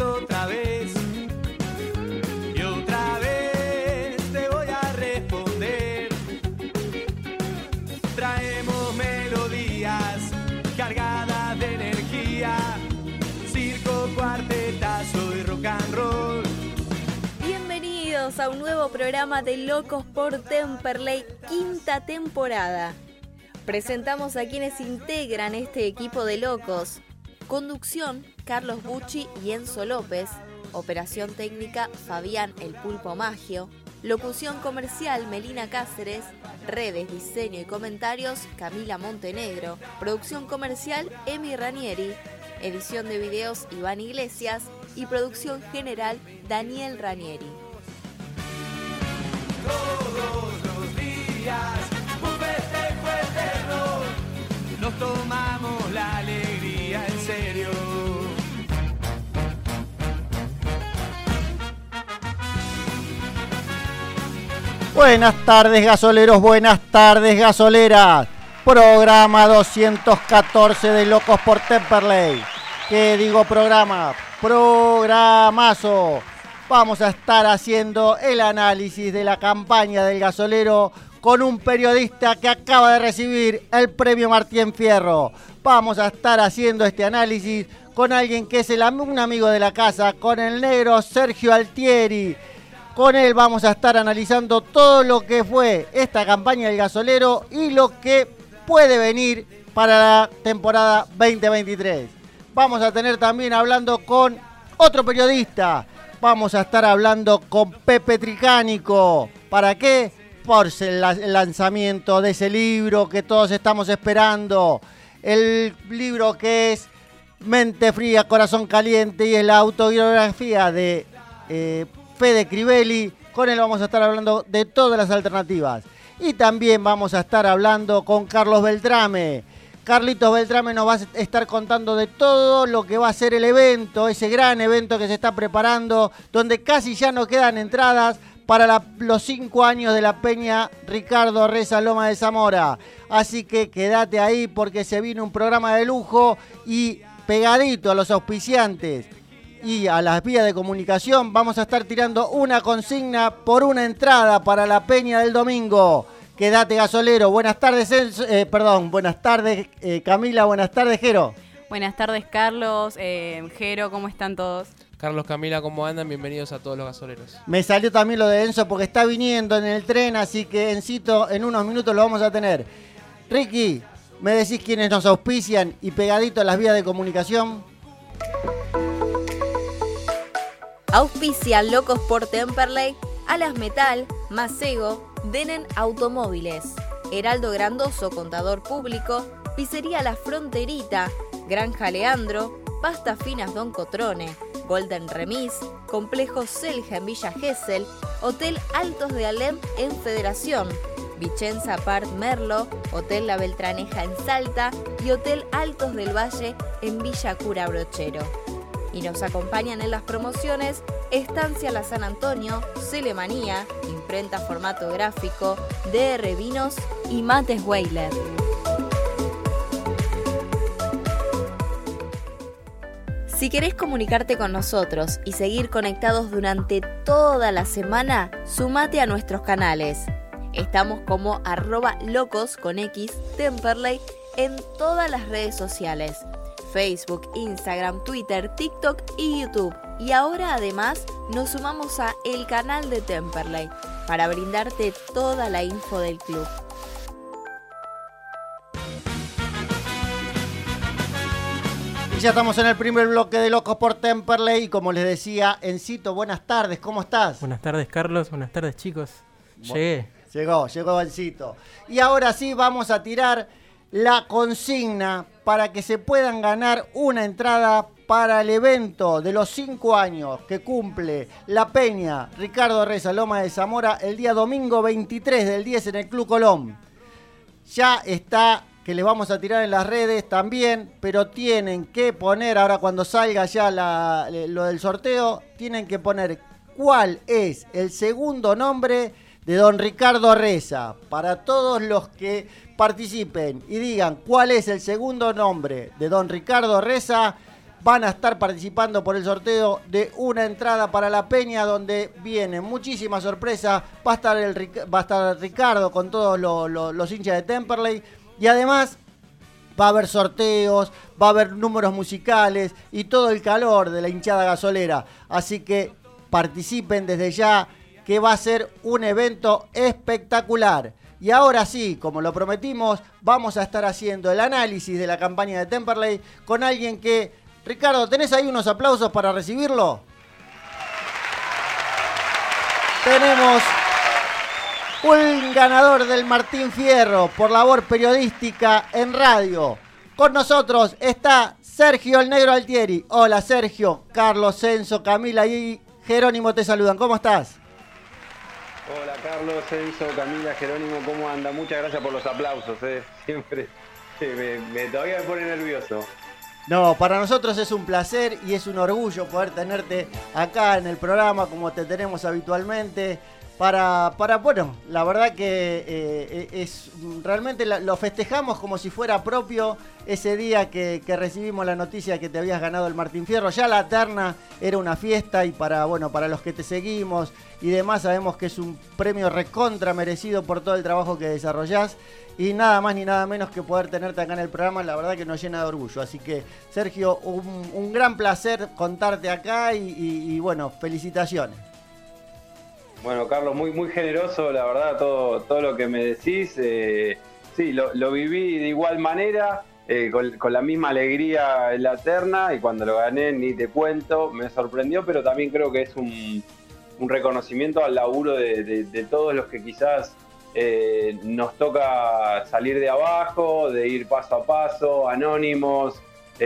otra vez. Y otra vez te voy a responder. Traemos melodías cargadas de energía. Circo, cuartetazo y rock and roll. Bienvenidos a un nuevo programa de Locos por Temperley, quinta temporada. Presentamos a quienes integran este equipo de locos. Conducción, Carlos Bucci y Enzo López. Operación técnica, Fabián El Pulpo Magio. Locución comercial, Melina Cáceres. Redes, diseño y comentarios, Camila Montenegro. Producción comercial, Emi Ranieri. Edición de videos, Iván Iglesias. Y producción general, Daniel Ranieri. Buenas tardes gasoleros, buenas tardes gasoleras. Programa 214 de Locos por Temperley. ¿Qué digo programa? Programazo. Vamos a estar haciendo el análisis de la campaña del gasolero con un periodista que acaba de recibir el premio Martín Fierro. Vamos a estar haciendo este análisis con alguien que es un amigo de la casa, con el negro Sergio Altieri. Con él vamos a estar analizando todo lo que fue esta campaña del gasolero y lo que puede venir para la temporada 2023. Vamos a tener también hablando con otro periodista. Vamos a estar hablando con Pepe Tricánico. ¿Para qué? Por el la- el lanzamiento de ese libro que todos estamos esperando. El libro que es Mente Fría, Corazón Caliente y es la autobiografía de eh, Fede Crivelli. Con él vamos a estar hablando de todas las alternativas. Y también vamos a estar hablando con Carlos Beltrame. Carlitos Beltrame nos va a estar contando de todo lo que va a ser el evento, ese gran evento que se está preparando, donde casi ya no quedan entradas para los cinco años de la Peña Ricardo Reza Loma de Zamora. Así que quédate ahí porque se viene un programa de lujo y pegadito a los auspiciantes y a las vías de comunicación vamos a estar tirando una consigna por una entrada para la Peña del domingo. Quédate gasolero. Buenas tardes, eh, perdón, buenas tardes eh, Camila, buenas tardes Jero. Buenas tardes, Carlos, eh, Jero, ¿cómo están todos? Carlos Camila, ¿cómo andan? Bienvenidos a todos los gasoleros. Me salió también lo de Enzo porque está viniendo en el tren, así que Encito en unos minutos lo vamos a tener. Ricky, ¿me decís quiénes nos auspician y pegadito a las vías de comunicación? Auspician Locos por Temperley, Alas Metal, Macego, Denen Automóviles, Heraldo Grandoso, Contador Público, Pizzería La Fronterita, Granja Leandro, Pasta Finas Don Cotrone, Golden Remis, Complejo Selja en Villa Gesell, Hotel Altos de Alem en Federación, Vicenza Part Merlo, Hotel La Beltraneja en Salta y Hotel Altos del Valle en Villa Cura Brochero y nos acompañan en las promociones Estancia La San Antonio, Celemanía, Imprenta Formato Gráfico, DR Vinos y Mates Weiler. Si querés comunicarte con nosotros y seguir conectados durante toda la semana, sumate a nuestros canales. Estamos como arroba locos con X Temperley en todas las redes sociales. Facebook, Instagram, Twitter, TikTok y YouTube. Y ahora además nos sumamos a el canal de Temperley para brindarte toda la info del club. Y ya estamos en el primer bloque de Locos por Temperley y como les decía, Encito, buenas tardes, ¿cómo estás? Buenas tardes, Carlos. Buenas tardes, chicos. Llegué. Llegó, llegó Encito. Y ahora sí vamos a tirar la consigna para que se puedan ganar una entrada para el evento de los cinco años que cumple la Peña Ricardo Reza Loma de Zamora el día domingo 23 del 10 en el Club Colón. Ya está que les vamos a tirar en las redes también, pero tienen que poner, ahora cuando salga ya la- lo del sorteo, tienen que poner cuál es el segundo nombre de don Ricardo Reza. Para todos los que participen y digan cuál es el segundo nombre de don Ricardo Reza, van a estar participando por el sorteo de una entrada para la Peña donde viene muchísima sorpresa. Va a estar, el, va a estar Ricardo con todos los, los, los hinchas de Temperley y además va a haber sorteos, va a haber números musicales y todo el calor de la hinchada gasolera. Así que participen desde ya que va a ser un evento espectacular. Y ahora sí, como lo prometimos, vamos a estar haciendo el análisis de la campaña de Temperley con alguien que... Ricardo, ¿tenés ahí unos aplausos para recibirlo? Tenemos un ganador del Martín Fierro por labor periodística en radio. Con nosotros está Sergio el Negro Altieri. Hola Sergio, Carlos, Censo, Camila y Jerónimo te saludan. ¿Cómo estás? Hola Carlos, Enzo, Camila, Jerónimo, ¿cómo anda? Muchas gracias por los aplausos, eh. siempre me, me, todavía me pone nervioso. No, para nosotros es un placer y es un orgullo poder tenerte acá en el programa como te tenemos habitualmente para, para bueno, la verdad que eh, es realmente lo festejamos como si fuera propio ese día que, que, recibimos la noticia que te habías ganado el Martín Fierro. Ya la terna era una fiesta y para, bueno, para los que te seguimos y demás sabemos que es un premio recontra merecido por todo el trabajo que desarrollás. Y nada más ni nada menos que poder tenerte acá en el programa, la verdad que nos llena de orgullo. Así que, Sergio, un, un gran placer contarte acá y, y bueno, felicitaciones. Bueno, Carlos, muy, muy generoso, la verdad, todo, todo lo que me decís. Eh, sí, lo, lo, viví de igual manera, eh, con, con, la misma alegría en la terna, y cuando lo gané, ni te cuento, me sorprendió, pero también creo que es un, un reconocimiento al laburo de, de, todos los que quizás eh, nos toca salir de abajo, de ir paso a paso, anónimos,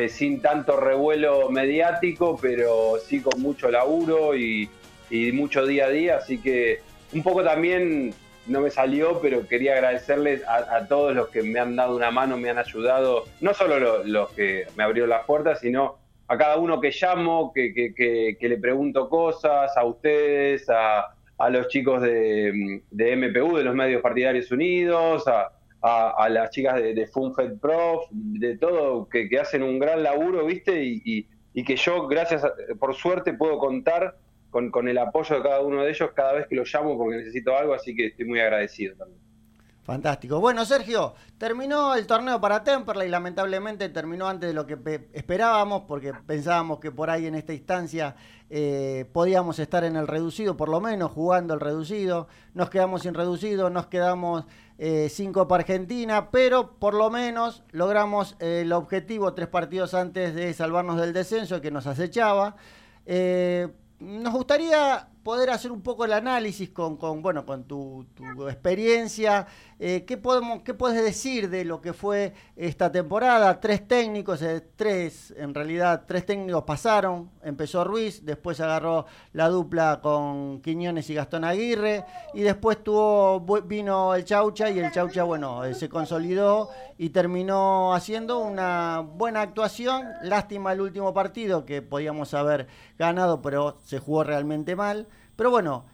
sin tanto revuelo mediático, pero sí con mucho laburo y y mucho día a día, así que un poco también no me salió, pero quería agradecerles a, todos los que me han dado una mano, me han ayudado, no solo los, que me abrieron las puertas, sino a cada uno que llamo, que, que, le pregunto cosas, a ustedes, a, a los chicos de, de, MPU, de los Medios Partidarios Unidos, a, a las chicas de, de FunFed Prof, de todo, que, hacen un gran laburo, ¿viste? Y, y, y que yo, gracias, por suerte, puedo contar con, con, el apoyo de cada uno de ellos cada vez que los llamo porque necesito algo, así que estoy muy agradecido también. Fantástico. Bueno, Sergio, terminó el torneo para Temperley, lamentablemente terminó antes de lo que esperábamos, porque pensábamos que por ahí en esta instancia eh, podíamos estar en el reducido, por lo menos jugando el reducido. Nos quedamos sin reducido, nos quedamos eh, sin Copa Argentina, pero por lo menos logramos eh, el objetivo tres partidos antes de salvarnos del descenso que nos acechaba. Eh, nos gustaría poder hacer un poco el análisis con, con bueno, con tu, tu experiencia. Eh, ¿qué, podemos, ¿Qué puedes decir de lo que fue esta temporada? Tres técnicos, eh, tres, en realidad, tres técnicos pasaron. Empezó Ruiz, después agarró la dupla con Quiñones y Gastón Aguirre, y después tuvo, vino el Chaucha, y el Chaucha, bueno, eh, se consolidó y terminó haciendo una buena actuación. Lástima el último partido, que podíamos haber ganado, pero se jugó realmente mal. Pero bueno,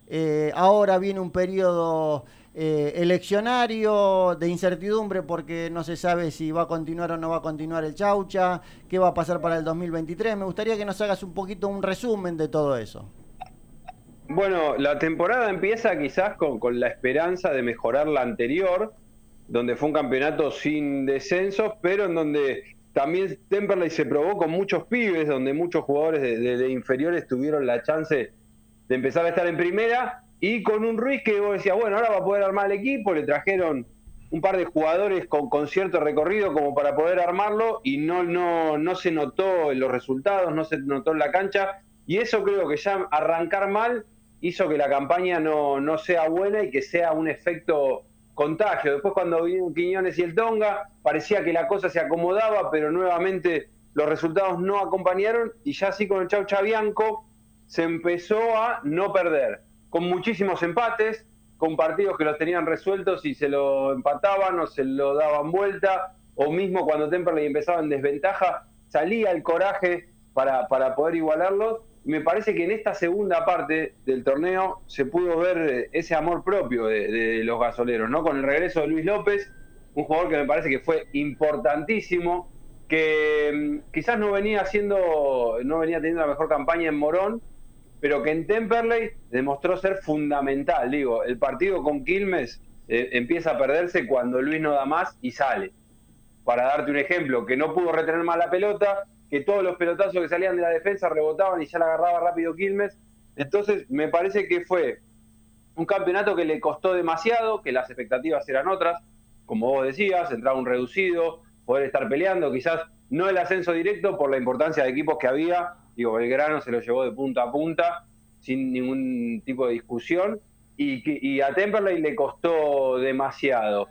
ahora viene un periodo eh, eleccionario de incertidumbre porque no se sabe si va a continuar o no va a continuar el Chaucha, qué va a pasar para el 2023. Me gustaría que nos hagas un poquito un resumen de todo eso. Bueno, la temporada empieza quizás con, con la esperanza de mejorar la anterior, donde fue un campeonato sin descensos, pero en donde también Temperley se probó con muchos pibes, donde muchos jugadores de, inferiores tuvieron la chance de empezar a estar en primera y con un Ruiz que vos decías, bueno, ahora va a poder armar el equipo, le trajeron un par de jugadores con, con cierto recorrido como para poder armarlo y no, no, no se notó en los resultados, no se notó en la cancha y eso creo que ya arrancar mal hizo que la campaña no, no sea buena y que sea un efecto contagio. Después cuando vinieron Quiñones y el Tonga, parecía que la cosa se acomodaba, pero nuevamente los resultados no acompañaron y ya así con el Chau Chabianco se empezó a no perder, con muchísimos empates, con partidos que los tenían resueltos y se lo empataban o se lo daban vuelta, o mismo cuando Temperley empezaba en desventaja, salía el coraje para, para poder igualarlo. Me parece que en esta segunda parte del torneo se pudo ver ese amor propio de, de los gasoleros, ¿no? Con el regreso de Luis López, un jugador que me parece que fue importantísimo que mm, quizás no venía haciendo, no venía teniendo la mejor campaña en Morón, pero que en Temperley demostró ser fundamental. Digo, el partido con Quilmes eh, empieza a perderse cuando Luis no da más y sale. Para darte un ejemplo, que no pudo retener más la pelota, que todos los pelotazos que salían de la defensa rebotaban y ya la agarraba rápido Quilmes. Entonces, me parece que fue un campeonato que le costó demasiado, que las expectativas eran otras, como vos decías, entrar un reducido, poder estar peleando, quizás no el ascenso directo por la importancia de equipos que había, digo, Belgrano se lo llevó de punta a punta sin ningún tipo de discusión y, a Temperley le costó demasiado.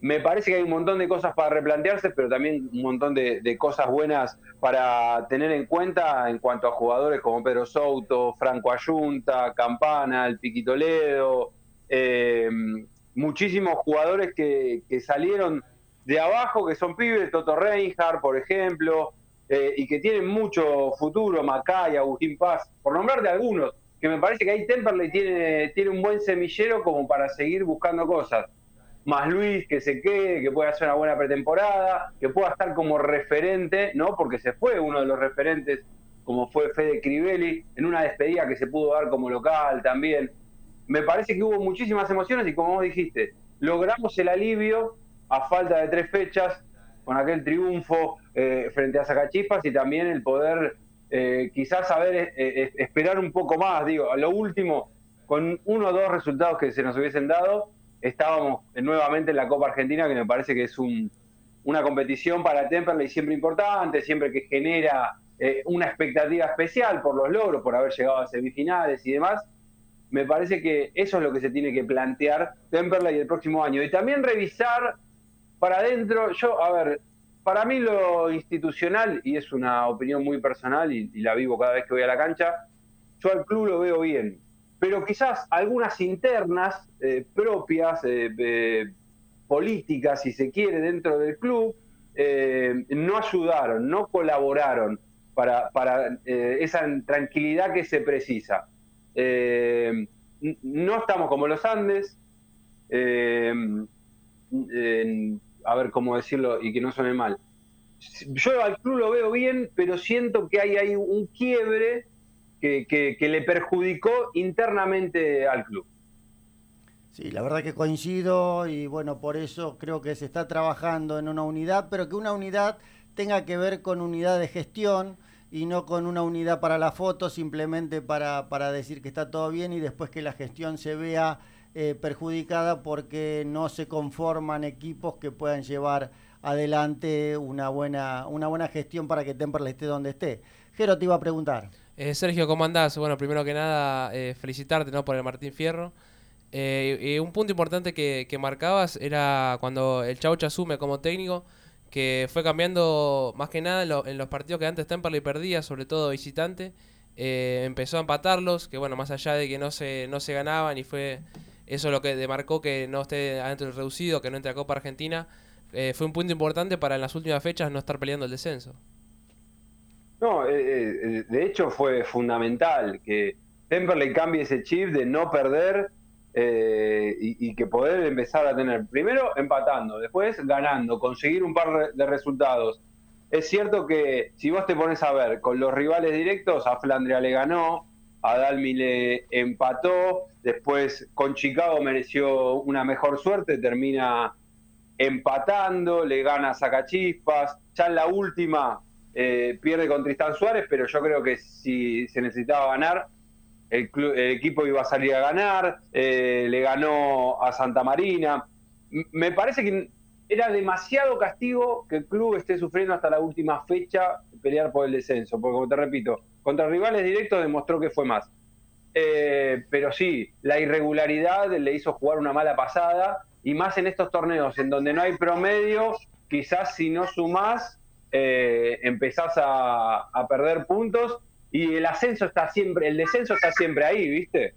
Me parece que hay un montón de cosas para replantearse, pero también un montón de, cosas buenas para tener en cuenta en cuanto a jugadores como Pedro Souto, Franco Ayunta, Campana, el Piquitoledo, eh, muchísimos jugadores que, que salieron de abajo, que son pibes, Toto Reinhardt, por ejemplo, eh, y que tienen mucho futuro, Macay, Agustín Paz, por nombrar de algunos, que me parece que ahí Temperley tiene, tiene un buen semillero como para seguir buscando cosas. Más Luis, que se quede, que pueda hacer una buena pretemporada, que pueda estar como referente, ¿no? Porque se fue uno de los referentes, como fue Fede Crivelli, en una despedida que se pudo dar como local también. Me parece que hubo muchísimas emociones y como vos dijiste, logramos el alivio a falta de tres fechas, con aquel triunfo eh, frente a Zacachispas y también el poder eh, quizás saber eh, esperar un poco más. Digo, a lo último, con uno o dos resultados que se nos hubiesen dado, estábamos nuevamente en la Copa Argentina, que me parece que es un, una competición para Temperley siempre importante, siempre que genera una expectativa especial por los logros, por haber llegado a semifinales y demás. Me parece que eso es lo que se tiene que plantear Temperley el próximo año. Y también revisar para adentro, yo, a ver, para mí lo institucional, y es una opinión muy personal y, la vivo cada vez que voy a la cancha, yo al club lo veo bien. Pero quizás algunas internas eh, propias, eh, políticas, si se quiere, dentro del club, eh, no ayudaron, no colaboraron para, para esa tranquilidad que se precisa. no estamos como los Andes a ver cómo decirlo y que no suene mal. Yo al club lo veo bien, pero siento que hay ahí un quiebre que, le perjudicó internamente al club. Sí, la verdad que coincido y bueno, por eso creo que se está trabajando en una unidad, pero que una unidad tenga que ver con unidad de gestión y no con una unidad para la foto, simplemente para, para decir que está todo bien y después que la gestión se vea eh, perjudicada porque no se conforman equipos que puedan llevar adelante una buena, una buena gestión para que Temperley esté donde esté. Jero te iba a preguntar. Eh, Sergio, ¿cómo andás? Bueno, primero que nada, eh, felicitarte ¿no? por el Martín Fierro. un punto importante que, marcabas era cuando el Chaucha asume como técnico, que fue cambiando más que nada en, los partidos que antes Temperley perdía, sobre todo visitante. empezó a empatarlos, que bueno, más allá de que no se, no se ganaban y fue eso es lo que demarcó que no esté adentro del reducido, que no entre a Copa Argentina. Eh, fue un punto importante para en las últimas fechas no estar peleando el descenso. No, eh, eh, de hecho fue fundamental que Temperley cambie ese chip de no perder y, que poder empezar a tener, primero empatando, después ganando, conseguir un par de resultados. Es cierto que si vos te pones a ver con los rivales directos, a Flandria le ganó, a Dalmi le empató, después con Chicago mereció una mejor suerte, termina empatando, le gana a Sacachispas, ya en la última eh, pierde con Tristán Suárez, pero yo creo que si se necesitaba ganar, el, equipo iba a salir a ganar, eh, le ganó a Santa Marina. me parece que era demasiado castigo que el club esté sufriendo hasta la última fecha pelear por el descenso, porque como te repito, contra rivales directos demostró que fue más. Eh, pero sí, la irregularidad le hizo jugar una mala pasada y más en estos torneos en donde no hay promedio, quizás si no sumás, eh, empezás a, a, perder puntos y el ascenso está siempre, el descenso está siempre ahí, ¿viste?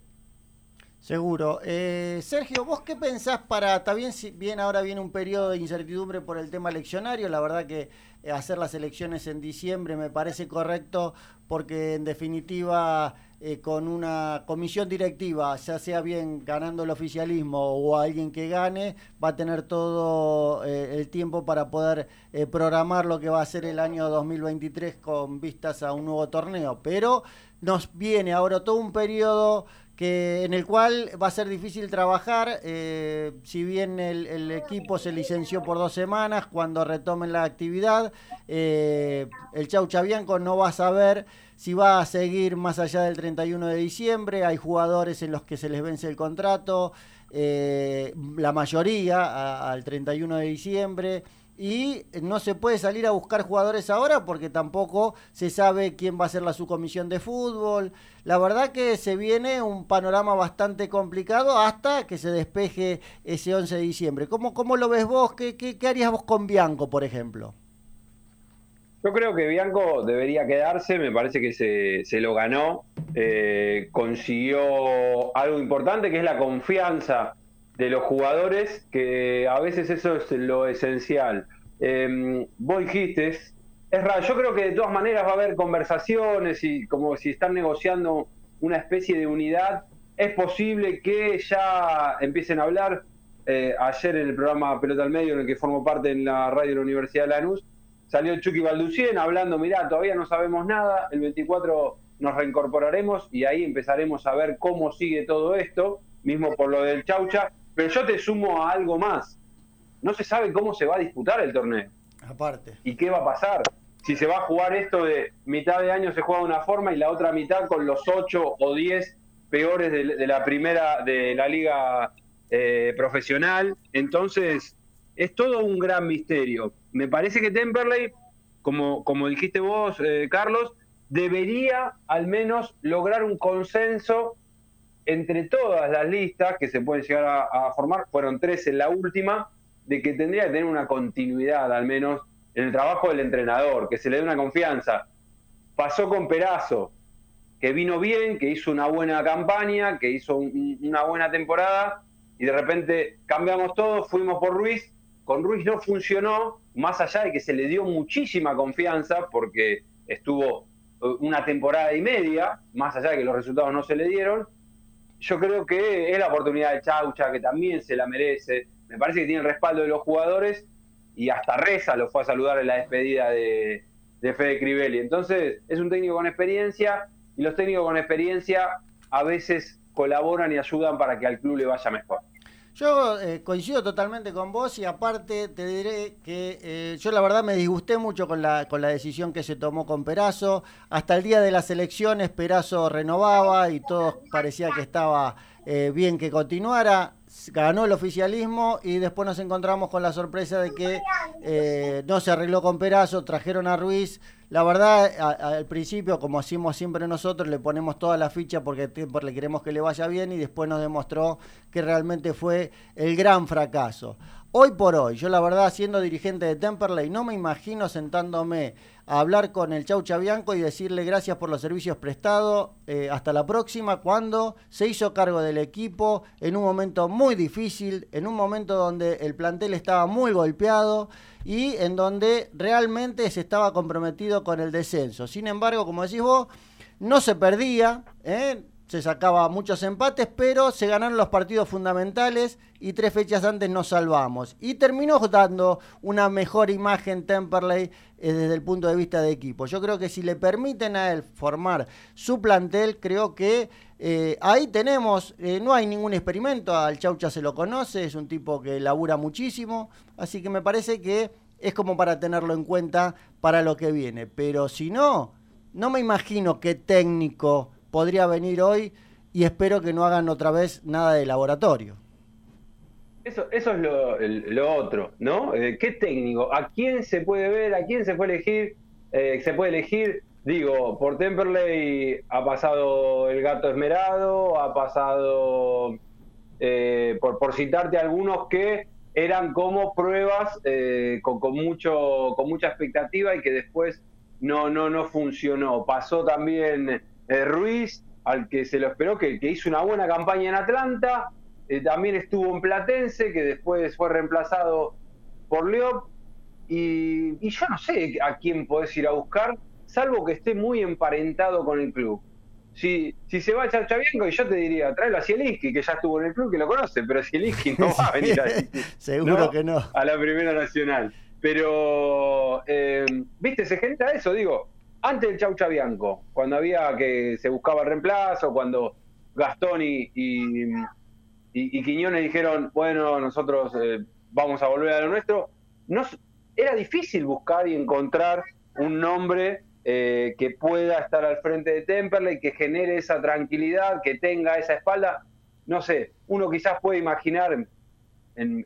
Seguro. Eh, Sergio, ¿vos qué pensás para, está bien, si bien ahora viene un periodo de incertidumbre por el tema eleccionario, la verdad que eh, hacer las elecciones en diciembre me parece correcto porque en definitiva eh, con una comisión directiva, ya sea bien ganando el oficialismo o alguien que gane, va a tener todo el tiempo para poder programar lo que va a ser el año 2023 con vistas a un nuevo torneo. Pero nos viene ahora todo un periodo que en el cual va a ser difícil trabajar, eh, si bien el, equipo se licenció por dos semanas, cuando retomen la actividad, eh, el Chau Chabianco no va a saber si va a seguir más allá del 31 de diciembre, hay jugadores en los que se les vence el contrato, eh, la mayoría al 31 de diciembre y no se puede salir a buscar jugadores ahora porque tampoco se sabe quién va a ser la subcomisión de fútbol. La verdad que se viene un panorama bastante complicado hasta que se despeje ese 11 de diciembre. ¿Cómo, cómo lo ves vos? ¿Qué, qué, harías vos con Bianco, por ejemplo? Yo creo que Bianco debería quedarse, me parece que se, se lo ganó, eh, consiguió algo importante que es la confianza de los jugadores, que a veces eso es lo esencial. Eh, vos dijiste, es, raro, yo creo que de todas maneras va a haber conversaciones y como si están negociando una especie de unidad, es posible que ya empiecen a hablar. Eh, ayer en el programa Pelota al Medio, en el que formo parte en la radio de la Universidad de Lanús, salió Chucky Balducien hablando, mirá, todavía no sabemos nada, el 24 nos reincorporaremos y ahí empezaremos a ver cómo sigue todo esto, mismo por lo del Chaucha, pero yo te sumo a algo más. No se sabe cómo se va a disputar el torneo. Aparte. ¿Y qué va a pasar? Si se va a jugar esto de mitad de año se juega de una forma y la otra mitad con los ocho o diez peores de, la primera, de la liga eh, profesional. Entonces, es todo un gran misterio. Me parece que Temperley, como, como dijiste vos, eh, Carlos, debería al menos lograr un consenso entre todas las listas que se pueden llegar a, formar, fueron tres en la última, de que tendría que tener una continuidad al menos en el trabajo del entrenador, que se le dé una confianza. Pasó con Perazo, que vino bien, que hizo una buena campaña, que hizo una buena temporada, y de repente cambiamos todo, fuimos por Ruiz, con Ruiz no funcionó, más allá de que se le dio muchísima confianza, porque estuvo eh, una temporada y media, más allá de que los resultados no se le dieron, yo creo que es la oportunidad de Chaucha, que también se la merece. Me parece que tiene el respaldo de los jugadores y hasta Reza lo fue a saludar en la despedida de, de Fede Crivelli. Entonces, es un técnico con experiencia y los técnicos con experiencia a veces colaboran y ayudan para que al club le vaya mejor. Yo eh, coincido totalmente con vos y aparte te diré que eh, yo la verdad me disgusté mucho con la, con la decisión que se tomó con Perazo. Hasta el día de las elecciones Perazo renovaba y todo parecía que estaba eh, bien que continuara. Ganó el oficialismo y después nos encontramos con la sorpresa de que no se arregló con Perazo, trajeron a Ruiz la verdad, al principio, como hacemos siempre nosotros, le ponemos toda la ficha porque le queremos que le vaya bien y después nos demostró que realmente fue el gran fracaso. Hoy por hoy, yo la verdad, siendo dirigente de Temperley, no me imagino sentándome a hablar con el Chau Chabianco y decirle gracias por los servicios prestados, eh, hasta la próxima, cuando se hizo cargo del equipo en un momento muy difícil, en un momento donde el plantel estaba muy golpeado y en donde realmente se estaba comprometido con el descenso. Sin embargo, como decís vos, no se perdía, ¿eh? Se sacaba muchos empates, pero se ganaron los partidos fundamentales y tres fechas antes nos salvamos. Y terminó dando una mejor imagen Temperley eh, desde el punto de vista de equipo. Yo creo que si le permiten a él formar su plantel, creo que eh, ahí tenemos, eh, no hay ningún experimento, al Chaucha se lo conoce, es un tipo que labura muchísimo, así que me parece que es como para tenerlo en cuenta para lo que viene. Pero si no, no me imagino qué técnico podría venir hoy y espero que no hagan otra vez nada de laboratorio. Eso, eso es lo, otro, ¿no? Eh, ¿Qué técnico? ¿A quién se puede ver? ¿A quién se puede elegir? Eh, se puede elegir, digo, por Temperley ha pasado el gato esmerado, ha pasado, eh, por, por citarte algunos que eran como pruebas con, con, mucho, con mucha expectativa y que después no, no, no funcionó. Pasó también eh, Ruiz, al que se lo esperó, que, que hizo una buena campaña en Atlanta, eh, también estuvo en Platense, que después fue reemplazado por Leop, y, y yo no sé a quién podés ir a buscar, salvo que esté muy emparentado con el club. Si, si se va a Chachabianco, y yo te diría, tráelo a Zielinski, que ya estuvo en el club, que lo conoce, pero Zielinski no va a venir ahí. Seguro que no. A la Primera Nacional. Pero, eh, viste, se genera eso, digo, antes del Chau Chabianco, cuando había que se buscaba reemplazo, cuando Gastón y, y, Quiñones dijeron, bueno, nosotros eh, vamos a volver a lo nuestro, no, era difícil buscar y encontrar un nombre eh, que pueda estar al frente de Temperley, que genere esa tranquilidad, que tenga esa espalda. No sé, uno quizás puede imaginar en,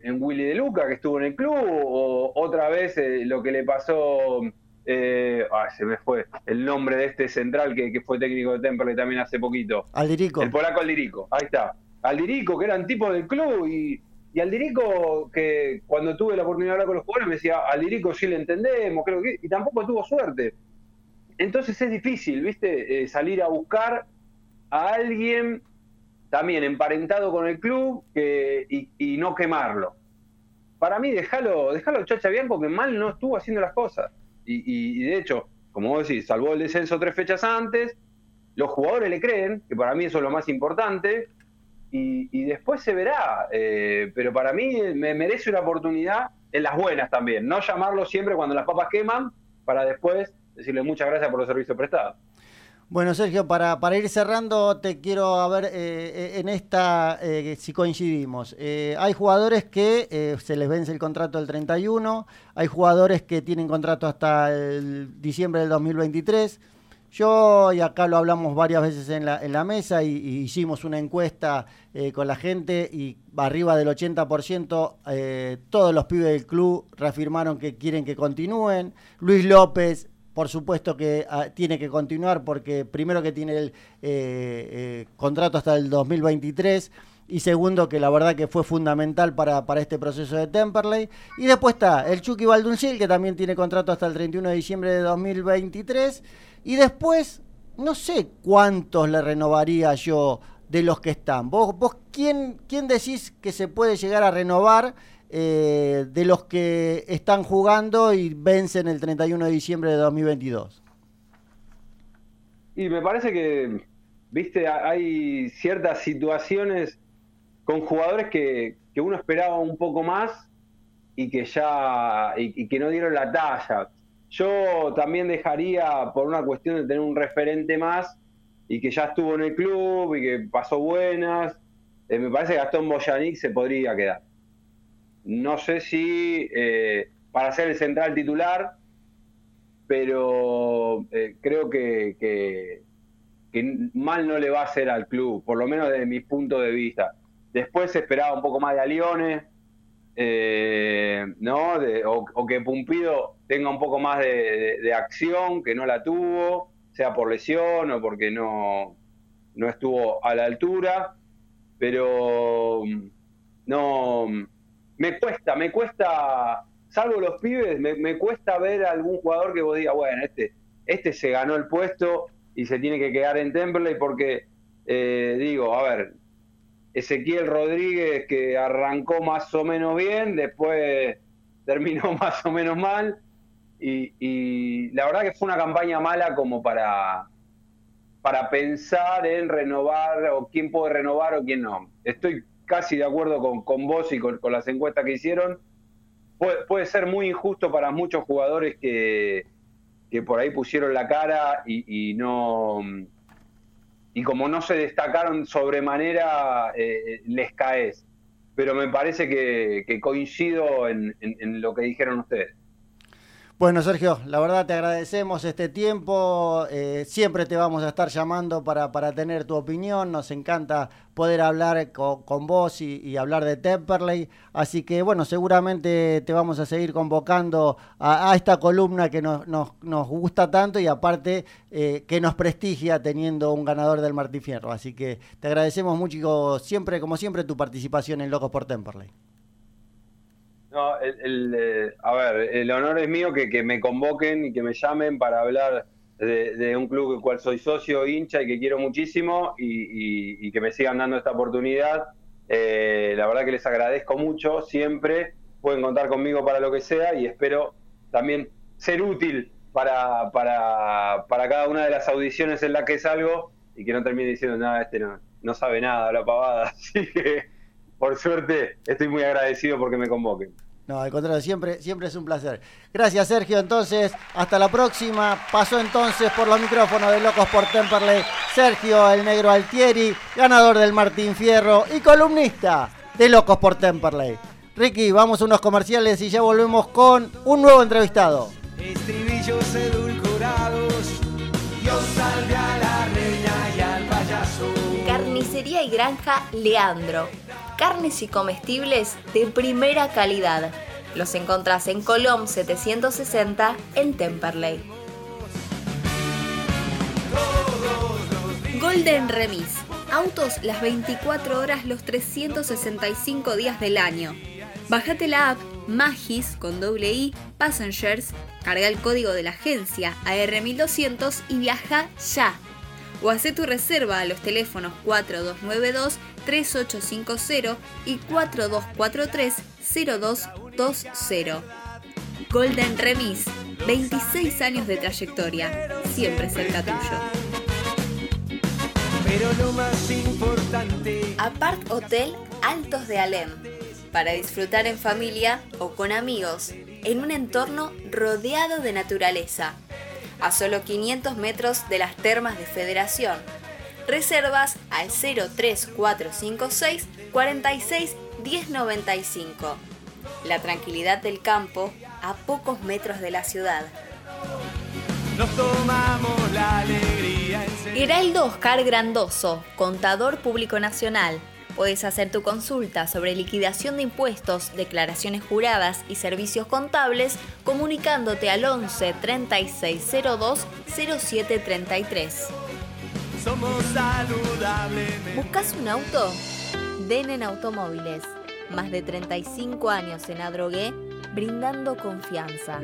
en Willy de Luca, que estuvo en el club, o otra vez eh, lo que le pasó, eh, ay, se me fue el nombre de este central que, que fue técnico de Temperley también hace poquito. Aldirico. El polaco Aldirico, ahí está. Aldirico, que eran tipos del club, y, y Aldirico, que cuando tuve la oportunidad de hablar con los jugadores, me decía, Aldirico sí le entendemos, creo que, y tampoco tuvo suerte. Entonces es difícil, ¿viste? Eh, salir a buscar a alguien también emparentado con el club que, y, y no quemarlo. Para mí, déjalo, déjalo Chacha Bianco, que mal no estuvo haciendo las cosas. Y, y- de hecho, como vos decís, salvó el descenso tres fechas antes, los jugadores le creen, que para mí eso es lo más importante, y, y después se verá. eh, pero para mí me merece una oportunidad en las buenas también, no llamarlo siempre cuando las papas queman, para después decirle muchas gracias por los servicios prestados. Bueno, Sergio, para, para ir cerrando, te quiero a ver eh, en esta, eh, si coincidimos. Eh, hay jugadores que eh, se les vence el contrato el 31, hay jugadores que tienen contrato hasta el diciembre del 2023. Yo, y acá lo hablamos varias veces en la, en la mesa, y, hicimos una encuesta eh, con la gente, y arriba del 80%, eh, todos los pibes del club reafirmaron que quieren que continúen. Luis López, por supuesto que ah, tiene que continuar porque primero que tiene el eh, eh, contrato hasta el 2023 y segundo que la verdad que fue fundamental para, para este proceso de Temperley. Y después está el Chucky Balduncil que también tiene contrato hasta el 31 de diciembre de 2023 y después no sé cuántos le renovaría yo de los que están. ¿Vos, vos quién, quién decís que se puede llegar a renovar eh, de los que están jugando y vencen el 31 de diciembre de 2022? Y me parece que, viste, ha- hay ciertas situaciones con jugadores que, que uno esperaba un poco más y que ya y, y que no dieron la talla. Yo también dejaría por una cuestión de tener un referente más y que ya estuvo en el club y que pasó buenas. eh, me parece que Gastón Boyanic se podría quedar. No sé si eh, para ser el central titular, pero eh, creo que, mal no le va a hacer al club, por lo menos desde mi punto de vista. Después se esperaba un poco más de Alione, eh, ¿no? O, que Pumpido tenga un poco más de, de- acción, que no la tuvo, sea por lesión o porque no, no estuvo a la altura, pero no, me cuesta, me cuesta, salvo los pibes, me, cuesta ver a algún jugador que vos digas, bueno, este, este se ganó el puesto y se tiene que quedar en Temperley porque, eh, digo, a ver, Ezequiel Rodríguez que arrancó más o menos bien, después terminó más o menos mal y, y la verdad que fue una campaña mala como para para pensar en renovar o quién puede renovar o quién no. Estoy casi de acuerdo con, con vos y con, las encuestas que hicieron. Puede, ser muy injusto para muchos jugadores que, que por ahí pusieron la cara y, no y como no se destacaron sobremanera eh, les caes. Pero me parece que, coincido en- en lo que dijeron ustedes. Bueno, Sergio, la verdad te agradecemos este tiempo. eh, siempre te vamos a estar llamando para, para tener tu opinión. Nos encanta poder hablar con, con vos y, hablar de Temperley. Así que, bueno, seguramente te vamos a seguir convocando a, a esta columna que nos, nos, nos gusta tanto y aparte eh, que nos prestigia teniendo un ganador del Martí Fierro. Así que te agradecemos mucho, siempre, como siempre, tu participación en Locos por Temperley. No, el, eh, a ver, el honor es mío que, que me convoquen y que me llamen para hablar de, un club del cual soy socio, hincha y que quiero muchísimo y, y- y que me sigan dando esta oportunidad. Eh, la verdad que les agradezco mucho, siempre pueden contar conmigo para lo que sea y espero también ser útil para, para, para cada una de las audiciones en las que salgo y que no termine diciendo nada, este no, no sabe nada, la pavada. Así que, por suerte, estoy muy agradecido porque me convoquen. No, al contrario, siempre, siempre es un placer. Gracias, Sergio. Entonces, hasta la próxima. Pasó entonces por los micrófonos de Locos por Temperley Sergio el Negro Altieri, ganador del Martín Fierro y columnista de Locos por Temperley. Ricky, vamos a unos comerciales y ya volvemos con un nuevo entrevistado. Estribillos edulcorados, Dios salve a la reina y al payaso. Carnicería y granja Leandro. Carnes y comestibles de primera calidad. Los encontrás en Colom 760 en Temperley. Golden Remis. Autos las 24 horas los 365 días del año. Bájate la app Magis con doble I Passengers, carga el código de la agencia AR1200 y viaja ya. O hace tu reserva a los teléfonos 4292-3850 y 4243-0220. Golden Remis, 26 años de trayectoria, siempre cerca tuyo. Pero lo más importante, Apart Hotel Altos de Alem. Para disfrutar en familia o con amigos, en un entorno rodeado de naturaleza. A solo 500 metros de las termas de Federación. Reservas al 03456 46 1095. La tranquilidad del campo a pocos metros de la ciudad. nos tomamos la alegría. Heraldo Oscar Grandoso, contador público nacional. Puedes hacer tu consulta sobre liquidación de impuestos, declaraciones juradas y servicios contables comunicándote al 11 3602 0733. Somos saludables. ¿Buscas un auto? Denen Automóviles. Más de 35 años en Adrogué, brindando confianza.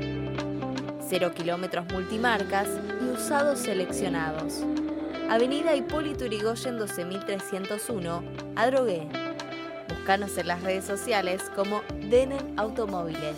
Cero kilómetros multimarcas y usados seleccionados. Avenida Hipólito Yrigoyen 12301, Adrogué. Búscanos en las redes sociales como Denen Automóviles.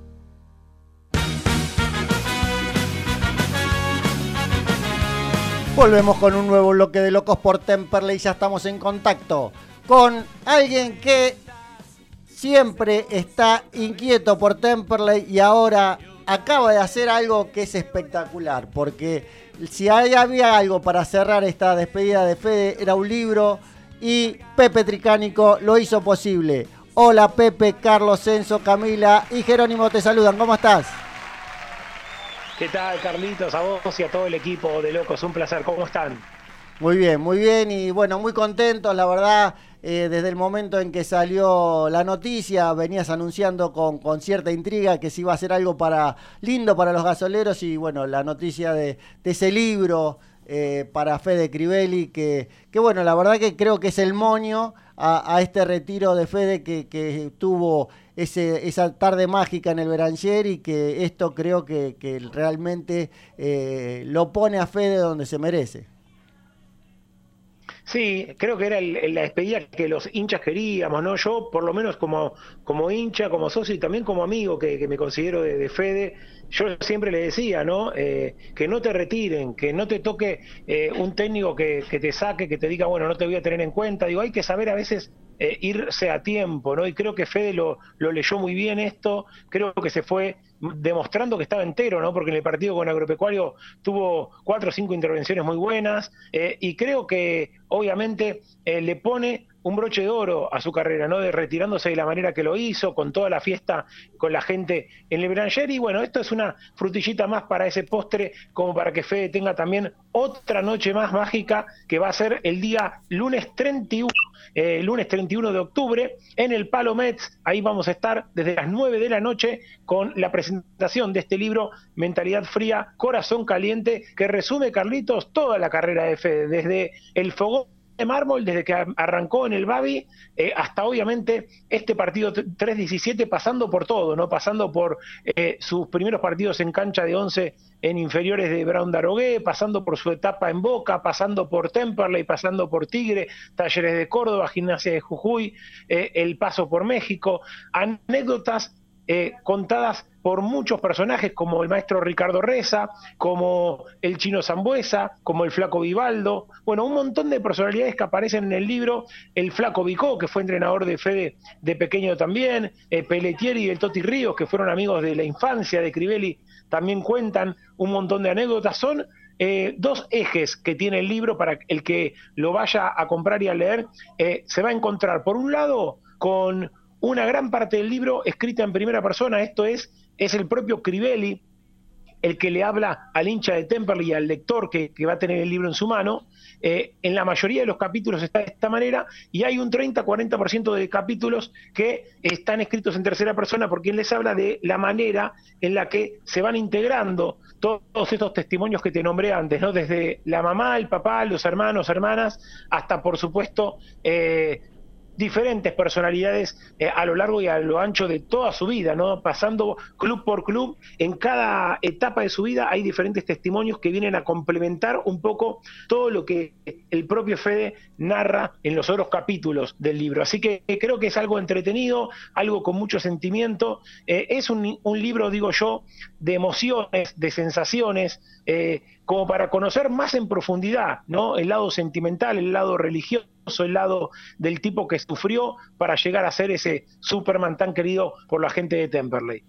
Volvemos con un nuevo bloque de Locos por Temperley. Ya estamos en contacto con alguien que siempre está inquieto por Temperley y ahora acaba de hacer algo que es espectacular. Porque si había algo para cerrar esta despedida de Fede, era un libro y Pepe Tricánico lo hizo posible. Hola Pepe, Carlos, Censo, Camila y Jerónimo te saludan. ¿Cómo estás? ¿Qué tal, Carlitos? A vos y a todo el equipo de Locos, un placer. ¿Cómo están? Muy bien, muy bien y bueno, muy contentos, la verdad, eh, desde el momento en que salió la noticia, venías anunciando con, con cierta intriga que se iba a hacer algo para lindo para los gasoleros y bueno, la noticia de, ese libro eh, para Fede Crivelli, que, que bueno, la verdad que creo que es el moño a, este retiro de Fede que, que tuvo ese, esa tarde mágica en el Beranger y que esto creo que, realmente eh, lo pone a Fede donde se merece. Sí, creo que era la despedida que los hinchas queríamos, ¿no? Yo, por lo menos como, como hincha, como socio y también como amigo que, me considero de, Fede, yo siempre le decía, ¿no? Eh, que no te retiren, que no te toque eh, un técnico que, que, te saque, que te diga, bueno, no te voy a tener en cuenta. Digo, hay que saber a veces eh, irse a tiempo, ¿no? Y creo que Fede lo, lo leyó muy bien esto, creo que se fue demostrando que estaba entero, ¿no? Porque en el partido con Agropecuario tuvo cuatro o cinco intervenciones muy buenas y creo que obviamente eh, le pone un broche de oro a su carrera, ¿no? De retirándose de la manera que lo hizo, con toda la fiesta con la gente en Le Y bueno, esto es una frutillita más para ese postre, como para que Fede tenga también otra noche más mágica, que va a ser el día lunes 31, eh, lunes 31 de octubre, en el Palo Mets. Ahí vamos a estar desde las 9 de la noche con la presentación de este libro, Mentalidad Fría, Corazón Caliente, que resume, Carlitos, toda la carrera de Fede, desde el fogón mármol desde que arrancó en el Babi eh, hasta obviamente este partido 3-17 pasando por todo, ¿no? Pasando por eh, sus primeros partidos en cancha de 11 en inferiores de Brown Darogué, pasando por su etapa en Boca, pasando por Temperley, pasando por Tigre, Talleres de Córdoba, Gimnasia de Jujuy, eh, el paso por México, anécdotas eh, contadas por muchos personajes como el maestro Ricardo Reza, como el chino Zambuesa, como el flaco Vivaldo, bueno, un montón de personalidades que aparecen en el libro, el flaco Vicó, que fue entrenador de Fede de pequeño también, eh, Pelletieri y el Toti Ríos, que fueron amigos de la infancia de Crivelli, también cuentan un montón de anécdotas, son eh, dos ejes que tiene el libro para el que lo vaya a comprar y a leer, se va a encontrar, por un lado, con una gran parte del libro escrita en primera persona, esto es, es el propio Crivelli el que le habla al hincha de Temperley y al lector que, va a tener el libro en su mano. Eh, en la mayoría de los capítulos está de esta manera y hay un 30-40% de capítulos que están escritos en tercera persona porque él les habla de la manera en la que se van integrando todos estos testimonios que te nombré antes, ¿no? Desde la mamá, el papá, los hermanos, hermanas, hasta por supuesto eh, diferentes personalidades eh, a lo largo y a lo ancho de toda su vida, ¿no? Pasando club por club, en cada etapa de su vida hay diferentes testimonios que vienen a complementar un poco todo lo que el propio Fede narra en los otros capítulos del libro. Así que creo que es algo entretenido, algo con mucho sentimiento. Eh, es un, libro, digo yo, de emociones, de sensaciones, eh, como para conocer más en profundidad, ¿no? El lado sentimental, el lado religioso el lado del tipo que sufrió para llegar a ser ese Superman tan querido por la gente de Temperley.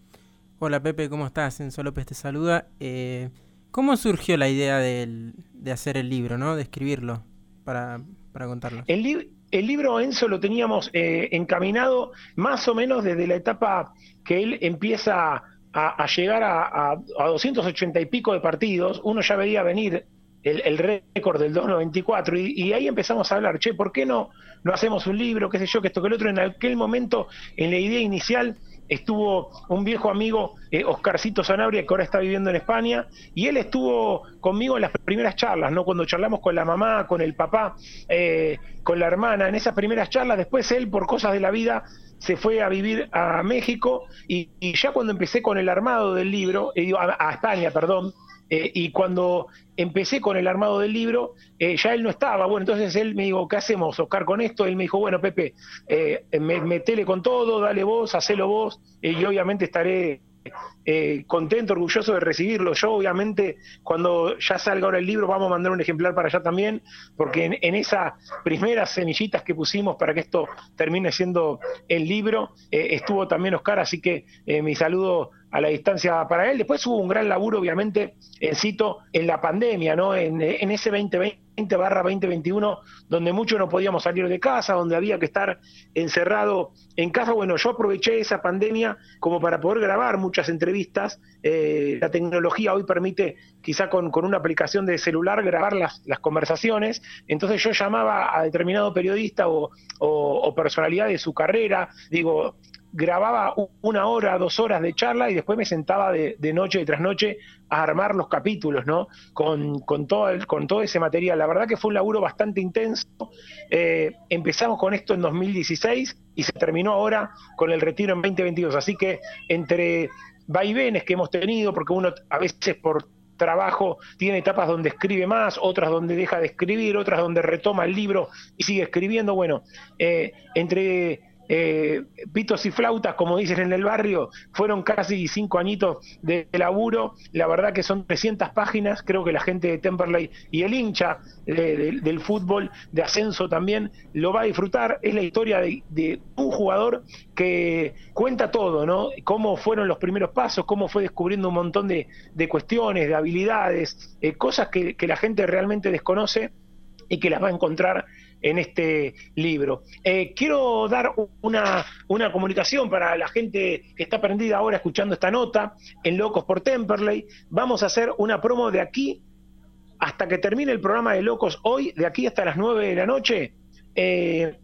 Hola Pepe, ¿cómo estás? Enzo López te saluda. Eh, ¿Cómo surgió la idea de, hacer el libro, ¿no? de escribirlo para, para contarlo? El, el libro Enzo lo teníamos eh, encaminado más o menos desde la etapa que él empieza a, llegar a, a, a, 280 y pico de partidos. Uno ya veía venir el, récord del 294 y, y, ahí empezamos a hablar, che, ¿por qué no, no hacemos un libro, qué sé yo, que esto que el otro? En aquel momento, en la idea inicial, estuvo un viejo amigo, eh, Oscarcito Sanabria, que ahora está viviendo en España, y él estuvo conmigo en las primeras charlas, ¿no? Cuando charlamos con la mamá, con el papá, eh, con la hermana, en esas primeras charlas, después él, por cosas de la vida, se fue a vivir a México, y, ya cuando empecé con el armado del libro, eh, a España, perdón, eh, y cuando empecé con el armado del libro, eh, ya él no estaba. Bueno, entonces él me dijo, ¿qué hacemos, Oscar, con esto? Él me dijo, bueno, Pepe, eh, metele con todo, dale vos, hacelo vos, y obviamente estaré eh, contento, orgulloso de recibirlo. Yo, obviamente, cuando ya salga ahora el libro, vamos a mandar un ejemplar para allá también, porque en, esas primeras semillitas que pusimos para que esto termine siendo el libro, eh, estuvo también Oscar, así que eh, mi saludo a la distancia para él. Después hubo un gran laburo, obviamente, en Cito, en la pandemia, ¿no? En, en ese 2020 barra 2021, donde muchos no podíamos salir de casa, donde había que estar encerrado en casa. Bueno, yo aproveché esa pandemia como para poder grabar muchas entrevistas. Eh, la tecnología hoy permite, quizá con, una aplicación de celular, grabar las, las, conversaciones. Entonces yo llamaba a determinado periodista o, o personalidad de su carrera, digo, grababa una hora, dos horas de charla y después me sentaba de, noche y tras noche a armar los capítulos, ¿no? Con, con, todo, con todo ese material. La verdad que fue un laburo bastante intenso. Eh, empezamos con esto en 2016 y se terminó ahora con el retiro en 2022. Así que entre vaivenes que hemos tenido, porque uno a veces por trabajo tiene etapas donde escribe más, otras donde deja de escribir, otras donde retoma el libro y sigue escribiendo. Bueno, eh, entre eh, pitos y flautas, como dicen en el barrio, fueron casi cinco añitos de, laburo. La verdad que son 300 páginas. Creo que la gente de Temperley y el hincha del fútbol de ascenso también lo va a disfrutar. Es la historia de, un jugador que cuenta todo, ¿no? Cómo fueron los primeros pasos, cómo fue descubriendo un montón de, cuestiones, de habilidades, eh, cosas que, que la gente realmente desconoce y que las va a encontrar en este libro. Eh, quiero dar una, una, comunicación para la gente que está prendida ahora escuchando esta nota en Locos por Temperley. Vamos a hacer una promo de aquí hasta que termine el programa de Locos hoy, de aquí hasta las 9 de la noche. Eh,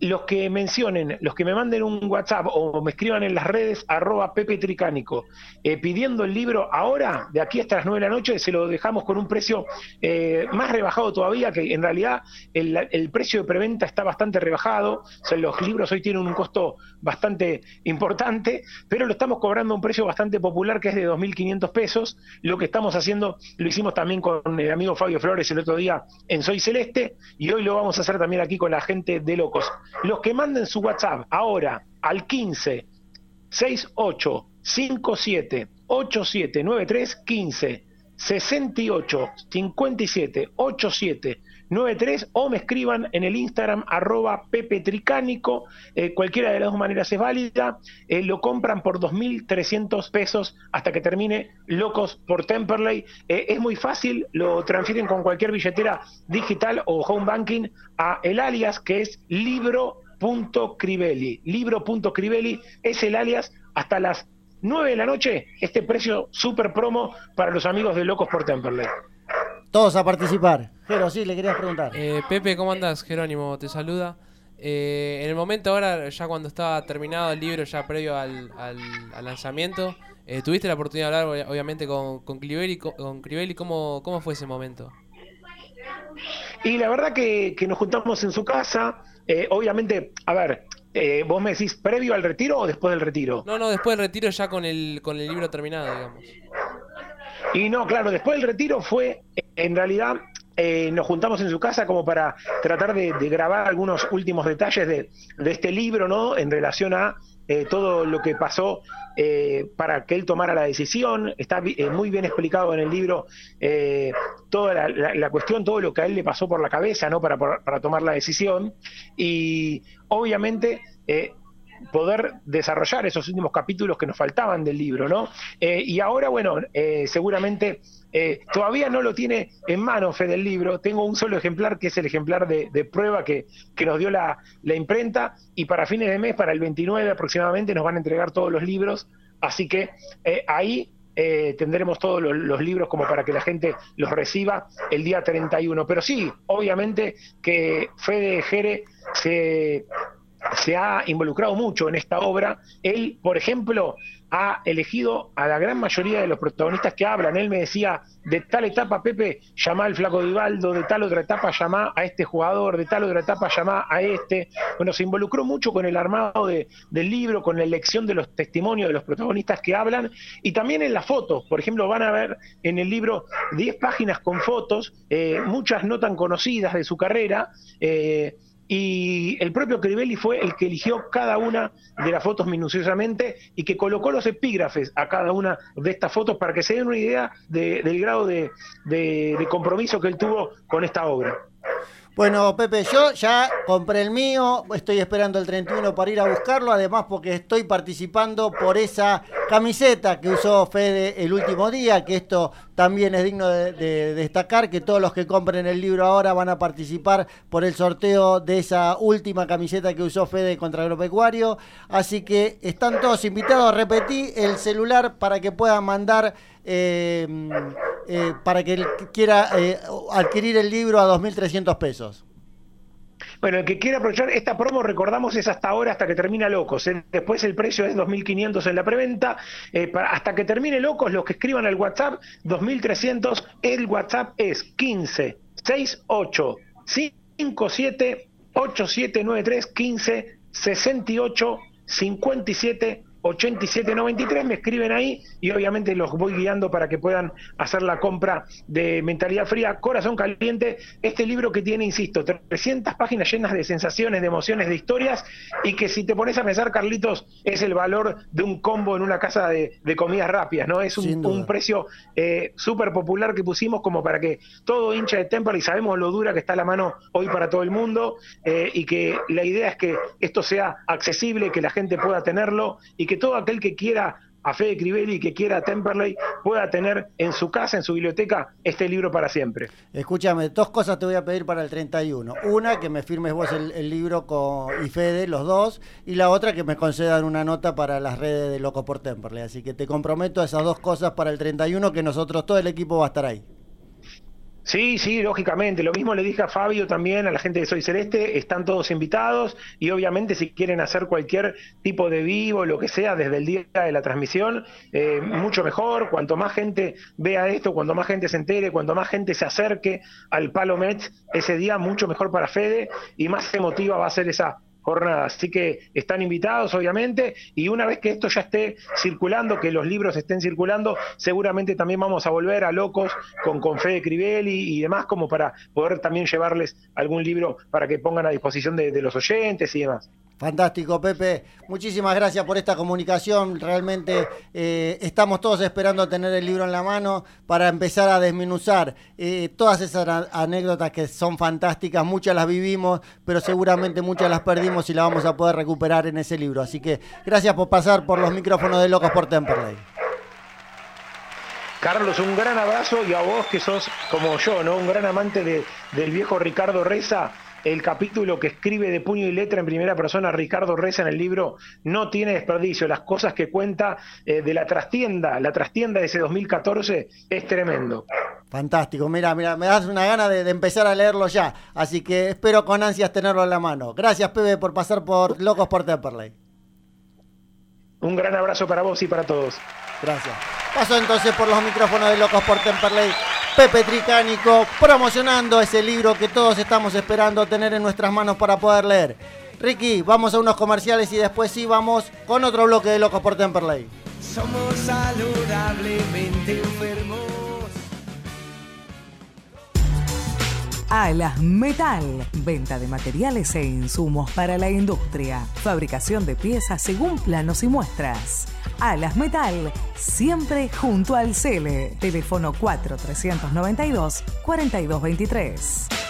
los que mencionen, los que me manden un WhatsApp o me escriban en las redes arroba Pepe Tricánico, eh, pidiendo el libro ahora, de aquí hasta las 9 de la noche, se lo dejamos con un precio eh, más rebajado todavía, que en realidad el, precio de preventa está bastante rebajado, o los libros hoy tienen un costo bastante importante, pero lo estamos cobrando a un precio bastante popular que es de 2.500 pesos. Lo que estamos haciendo lo hicimos también con el amigo Fabio Flores el otro día en Soy Celeste y hoy lo vamos a hacer también aquí con la gente de Locos. Los que manden su WhatsApp ahora al 15 68 57 8793 15 68 57 87 93 o me escriban en el Instagram arroba Pepe Tricánico, eh, cualquiera de las dos maneras es válida, eh, lo compran por 2.300 pesos hasta que termine Locos por Temperley, eh, es muy fácil, lo transfieren con cualquier billetera digital o home banking a el alias que es libro.crivelli, libro.crivelli es el alias hasta las 9 de la noche, este precio super promo para los amigos de Locos por Temperley. Todos a participar. Jero, sí, le querías preguntar. Eh, Pepe, ¿cómo andas? Jerónimo te saluda. Eh, en el momento ahora, ya cuando estaba terminado el libro, ya previo al, lanzamiento, eh, tuviste la oportunidad de hablar, obviamente, con, con Crivelli. Con ¿cómo, ¿Cómo fue ese momento? Y la verdad que, nos juntamos en su casa. obviamente, a ver, vos me decís previo al retiro o después del retiro? No, no, después del retiro ya con el, con el libro terminado, digamos. Y no, claro, después del retiro fue, en realidad, eh, nos juntamos en su casa como para tratar de, grabar algunos últimos detalles de, este libro, ¿no? En relación a eh, todo lo que pasó eh, para que él tomara la decisión. Está muy bien explicado en el libro toda la, cuestión, todo lo que a él le pasó por la cabeza, ¿no? Para, para tomar la decisión. Y obviamente poder desarrollar esos últimos capítulos que nos faltaban del libro, ¿no? Eh, y ahora, bueno, eh, seguramente eh, todavía no lo tiene en mano Fe del libro, tengo un solo ejemplar que es el ejemplar de, prueba que, nos dio la, imprenta y para fines de mes, para el 29 aproximadamente, nos van a entregar todos los libros, así que ahí tendremos todos los, libros como para que la gente los reciba el día 31. Pero sí, obviamente que Fede Jere se se ha involucrado mucho en esta obra. Él, por ejemplo, ha elegido a la gran mayoría de los protagonistas que hablan. Él me decía, de tal etapa, Pepe, llama al flaco Divaldo, de tal otra etapa llama a este jugador, de tal otra etapa llama a este. Bueno, se involucró mucho con el armado del libro, con la elección de los testimonios de los protagonistas que hablan y también en las fotos. Por ejemplo, van a ver en el libro 10 páginas con fotos, eh, muchas no tan conocidas de su carrera. Eh, y el propio Crivelli fue el que eligió cada una de las fotos minuciosamente y que colocó los epígrafes a cada una de estas fotos para que se den una idea del grado de compromiso que él tuvo con esta obra. Bueno, Pepe, yo ya compré el mío, estoy esperando el 31 para ir a buscarlo, además porque estoy participando por esa camiseta que usó Fede el último día, que esto también es digno de, destacar, que todos los que compren el libro ahora van a participar por el sorteo de esa última camiseta que usó Fede contra Agropecuario, así que están todos invitados, repetí el celular para que puedan mandar... Eh, eh, para que quiera eh, adquirir el libro a 2.300 pesos. Bueno, el que quiera aprovechar esta promo, recordamos, es hasta ahora, hasta que termina Locos. ¿eh? Después el precio es 2.500 en la preventa. Eh, hasta que termine Locos, los que escriban al WhatsApp, 2.300. El WhatsApp es 15 68 57 8793 15 68 57 8793, me escriben ahí y obviamente los voy guiando para que puedan hacer la compra de Mentalidad Fría, Corazón Caliente, este libro que tiene, insisto, 300 páginas llenas de sensaciones, de emociones, de historias y que si te pones a pensar, Carlitos, es el valor de un combo en una casa de, comidas rápidas, ¿no? Es un, precio eh, súper popular que pusimos como para que todo hincha de Temple, y sabemos lo dura que está la mano hoy para todo el mundo, eh, y que la idea es que esto sea accesible, que la gente pueda tenerlo y que todo aquel que quiera a Fede Crivelli que quiera a Temperley pueda tener en su casa, en su biblioteca, este libro para siempre. Escúchame, dos cosas te voy a pedir para el 31. Una, que me firmes vos el, libro con, y Fede, los dos, y la otra, que me concedan una nota para las redes de Loco por Temperley. Así que te comprometo a esas dos cosas para el 31, que nosotros, todo el equipo va a estar ahí. Sí, sí, lógicamente. Lo mismo le dije a Fabio también, a la gente de Soy Celeste, están todos invitados y obviamente si quieren hacer cualquier tipo de vivo, lo que sea, desde el día de la transmisión, eh, mucho mejor. Cuanto más gente vea esto, cuanto más gente se entere, cuanto más gente se acerque al Palo Met ese día, mucho mejor para Fede y más emotiva va a ser esa jornada. Así que están invitados, obviamente, y una vez que esto ya esté circulando, que los libros estén circulando, seguramente también vamos a volver a Locos con, con Fede Crivelli y demás, como para poder también llevarles algún libro para que pongan a disposición de los oyentes y demás. Fantástico, Pepe. Muchísimas gracias por esta comunicación. Realmente eh, estamos todos esperando tener el libro en la mano para empezar a desmenuzar eh, todas esas anécdotas que son fantásticas. Muchas las vivimos, pero seguramente muchas las perdimos y las vamos a poder recuperar en ese libro. Así que gracias por pasar por los micrófonos de Locos por Temperley. Carlos, un gran abrazo y a vos que sos como yo, ¿no? Un gran amante de, del viejo Ricardo Reza el capítulo que escribe de puño y letra en primera persona Ricardo Reza en el libro no tiene desperdicio. Las cosas que cuenta eh, de la trastienda, la trastienda de ese 2014 es tremendo. Fantástico, mira, mira, me das una gana de, empezar a leerlo ya, así que espero con ansias tenerlo en la mano. Gracias, Pepe, por pasar por Locos por Temperley. Un gran abrazo para vos y para todos. Gracias. Paso entonces por los micrófonos de Locos por Temperley. Pepe Tricánico promocionando ese libro que todos estamos esperando tener en nuestras manos para poder leer. Ricky, vamos a unos comerciales y después sí vamos con otro bloque de Locos por Temperley. Somos saludablemente enfermos. Alas Metal. Venta de materiales e insumos para la industria. Fabricación de piezas según planos y muestras. Alas Metal, siempre junto al Cele. Teléfono 4392 4223.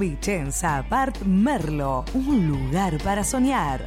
Vicenza Apart Merlo, un lugar para soñar.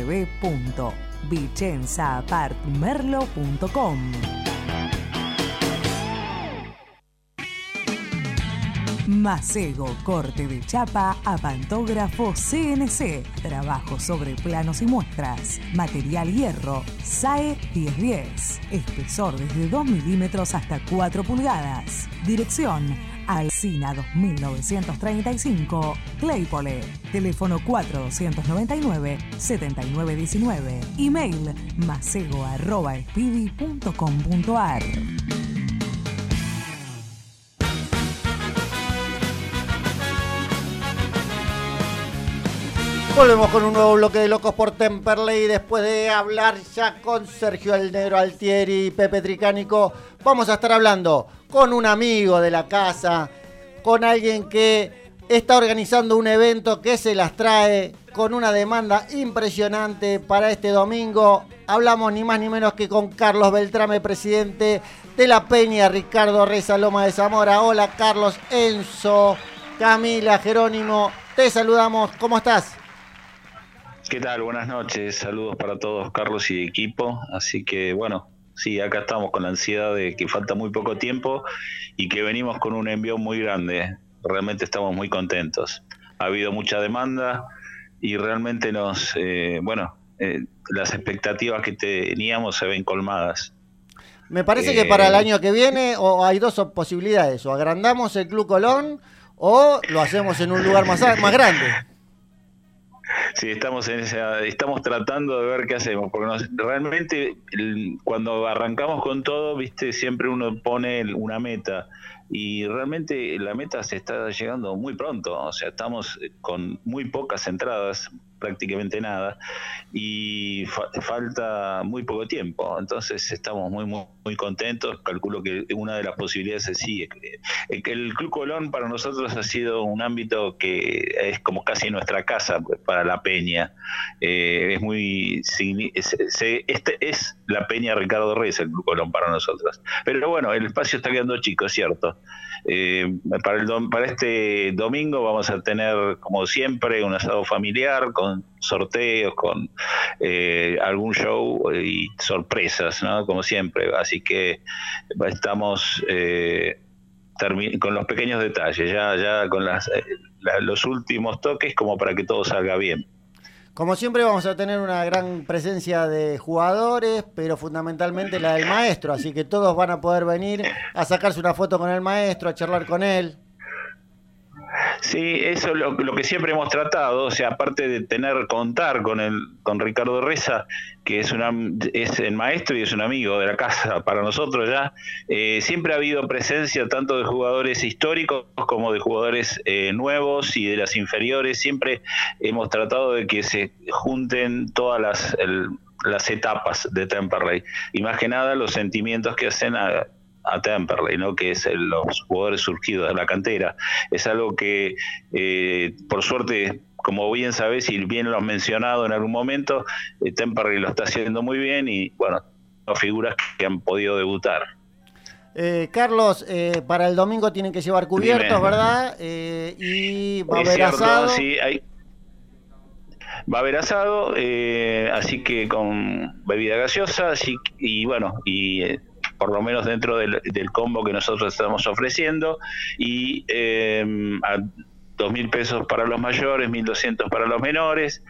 www.vicenzaapartmerlo.com. Macego, corte de chapa a pantógrafo CNC. Trabajo sobre planos y muestras. Material hierro. SAE 1010. Espesor desde 2 milímetros hasta 4 pulgadas. Dirección Alcina 2935, Claypole. Teléfono 4299-7919. Email macego.speedy.com.ar. Volvemos con un nuevo bloque de Locos por Temperley. Después de hablar ya con Sergio El Altieri y Pepe Tricánico, vamos a estar hablando con un amigo de la casa, con alguien que está organizando un evento que se las trae con una demanda impresionante para este domingo. Hablamos ni más ni menos que con Carlos Beltrame, presidente de la Peña, Ricardo Reza Loma de Zamora. Hola Carlos, Enzo, Camila, Jerónimo, te saludamos, ¿cómo estás? ¿Qué tal? Buenas noches, saludos para todos, Carlos y equipo. Así que bueno, sí, acá estamos con la ansiedad de que falta muy poco tiempo y que venimos con un envío muy grande. Realmente estamos muy contentos. Ha habido mucha demanda y realmente nos, eh, bueno, eh, las expectativas que teníamos se ven colmadas. Me parece que para el eh, año que viene o hay dos posibilidades, o agrandamos el Club Colón o lo hacemos en un lugar más, más grande. Sí, estamos en esa, estamos tratando de ver qué hacemos, porque realmente cuando arrancamos con todo, viste, siempre uno pone una meta y realmente la meta se está llegando muy pronto, o sea, estamos con muy pocas entradas, prácticamente nada, y falta muy poco tiempo. Entonces estamos muy, muy, contentos. Calculo que una de las posibilidades es sí. El Club Colón para nosotros ha sido un ámbito que es como casi nuestra casa pues, para la Peña. Eh, es muy. este es la Peña Ricardo Reyes, el Club Colón para nosotros. Pero bueno, el espacio está quedando chico, es cierto. Eh, para, el, para este domingo vamos a tener, como siempre, un asado familiar con sorteos, con eh, algún show y sorpresas, ¿no? Como siempre. Así que estamos eh, con los pequeños detalles, ya, ya con las, los últimos toques como para que todo salga bien. Como siempre vamos a tener una gran presencia de jugadores, pero fundamentalmente la del maestro, así que todos van a poder venir a sacarse una foto con el maestro, a charlar con él. Sí, eso es lo, que siempre hemos tratado, o sea, aparte de tener, contar con el, con Ricardo Reza, que es una, es el maestro y es un amigo de la casa para nosotros ya, eh, siempre ha habido presencia tanto de jugadores históricos como de jugadores eh, nuevos y de las inferiores, siempre hemos tratado de que se junten todas las, las etapas de Temperley, y más que nada los sentimientos que hacen a a Temperley, ¿no? que es los jugadores surgidos de la cantera. Es algo que, eh, por suerte, como bien sabes y bien lo has mencionado en algún momento, eh, Temperley lo está haciendo muy bien y, bueno, figuras que han podido debutar. Eh, Carlos, para el domingo tienen que llevar cubiertos, ¿verdad? y va a haber asado. Sí, hay, va a haber asado, así que con bebida gaseosa, así, y bueno, y por lo menos dentro del, combo que nosotros estamos ofreciendo, y eh, a dos mil pesos para los mayores, 1.200 para los menores,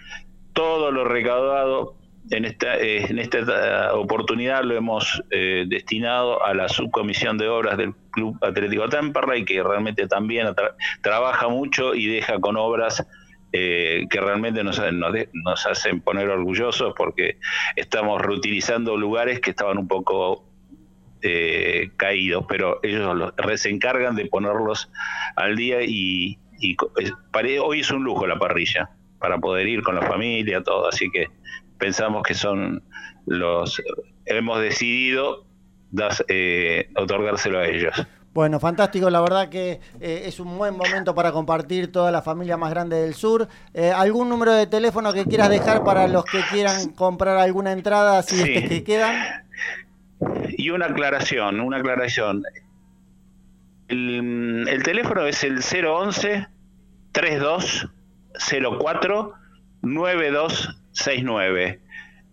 todo lo recaudado en esta, eh, en esta oportunidad lo hemos eh, destinado a la subcomisión de obras del Club Atlético Temperley, que realmente también trabaja mucho y deja con obras eh, que realmente nos, nos, hacen poner orgullosos porque estamos reutilizando lugares que estaban un poco caídos, pero ellos se encargan de ponerlos al día y, y hoy es un lujo la parrilla para poder ir con la familia, todo, así que pensamos que son los, hemos decidido eh, otorgárselo a ellos. Bueno, fantástico, la verdad que eh, es un buen momento para compartir toda la familia más grande del sur. Eh, ¿Algún número de teléfono que quieras dejar para los que quieran comprar alguna entrada, si es que quedan? Y una aclaración, una aclaración. El, el teléfono es el 011 3204 92 69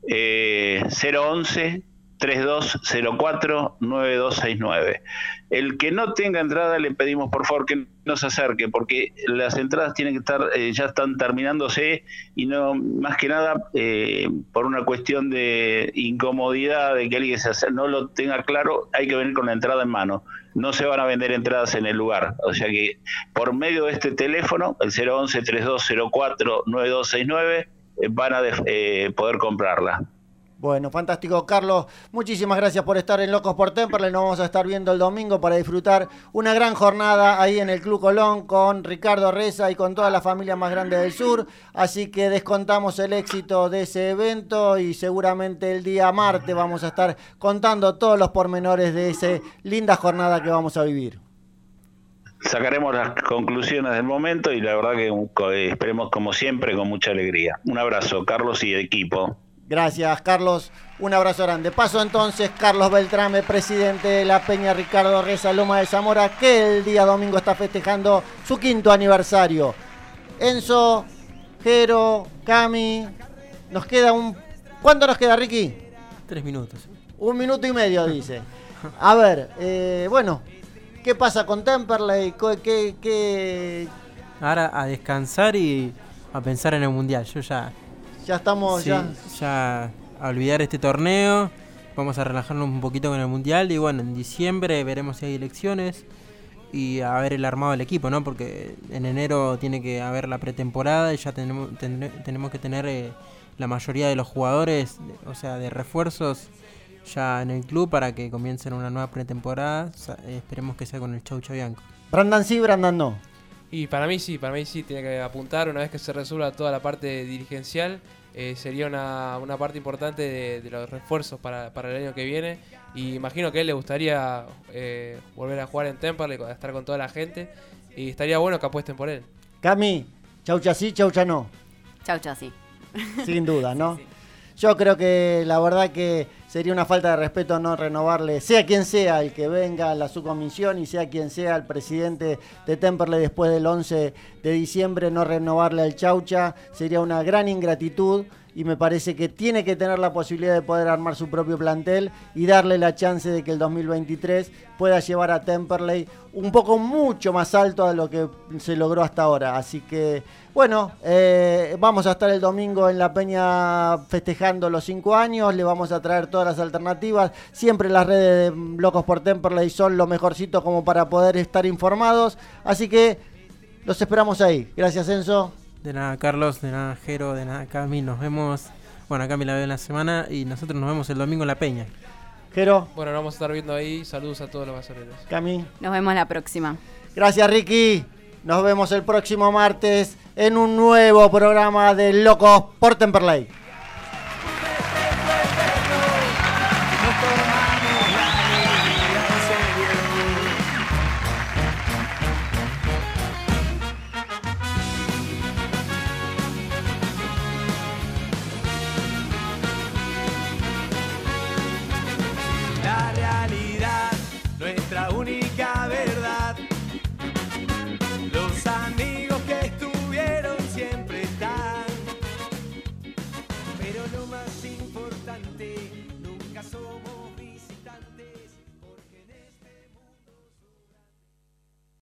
eh, 011 3204 9269. El que no tenga entrada le pedimos por favor que no se acerque porque las entradas tienen que estar eh, ya están terminándose y no más que nada eh, por una cuestión de incomodidad de que alguien se no lo tenga claro, hay que venir con la entrada en mano. No se van a vender entradas en el lugar, o sea que por medio de este teléfono, el 011 3204 9269 van a eh, poder comprarla. Bueno, fantástico, Carlos. Muchísimas gracias por estar en Locos por Temperley. Nos vamos a estar viendo el domingo para disfrutar una gran jornada ahí en el Club Colón con Ricardo Reza y con toda la familia más grande del sur. Así que descontamos el éxito de ese evento y seguramente el día martes vamos a estar contando todos los pormenores de esa linda jornada que vamos a vivir sacaremos las conclusiones del momento y la verdad que eh, esperemos como siempre con mucha alegría. Un abrazo, Carlos y equipo. Gracias, Carlos. Un abrazo grande. Paso entonces, Carlos Beltrame, presidente de la Peña Ricardo Reza Loma de Zamora, que el día domingo está festejando su quinto aniversario. Enzo, Jero, Cami, nos queda un... ¿Cuánto nos queda, Ricky? Tres minutos. Un minuto y medio, dice. A ver, eh, bueno, ¿Qué pasa con Temperley? ¿Qué, qué, Ahora a descansar y a pensar en el mundial. Yo ya. Ya estamos. ya... ya a olvidar este torneo. Vamos a relajarnos un poquito con el mundial. Y bueno, en diciembre veremos si hay elecciones. Y a ver el armado del equipo, ¿no? Porque en enero tiene que haber la pretemporada y ya tenemos, tenemos que tener eh, la mayoría de los jugadores, o sea, de refuerzos ya en el club para que comiencen una nueva pretemporada. Eh, esperemos que sea con el Chau Bianco. Brandon sí, Brandon no. Y para mí sí, para mí sí, tiene que apuntar una vez que se resuelva toda la parte dirigencial. Eh, sería una, una, parte importante de, los refuerzos para, para, el año que viene. Y imagino que a él le gustaría eh, volver a jugar en Temperley, estar con toda la gente. Y estaría bueno que apuesten por él. Cami, chaucha sí, chaucha no. Chaucha sí. Sin duda, ¿no? Yo creo que la verdad que sería una falta de respeto no renovarle, sea quien sea el que venga a la subcomisión y sea quien sea el presidente de Temperley después del 11 de diciembre, no renovarle al Chaucha, sería una gran ingratitud y me parece que tiene que tener la posibilidad de poder armar su propio plantel y darle la chance de que el 2023 pueda llevar a Temperley un poco mucho más alto a lo que se logró hasta ahora. Así que, bueno, eh, vamos a estar el domingo en la Peña festejando los cinco años, le vamos a traer todas las alternativas. Siempre las redes de Locos por Temperley son lo mejorcito como para poder estar informados. Así que los esperamos ahí. Gracias, Enzo. De nada, Carlos, de nada, Jero, de nada, Cami. Nos vemos. Bueno, a Cami la veo en la semana y nosotros nos vemos el domingo en La Peña. Jero. Bueno, nos vamos a estar viendo ahí. Saludos a todos los basureros. Cami. Nos vemos la próxima. Gracias, Ricky. Nos vemos el próximo martes en un nuevo programa de Locos por Temperley.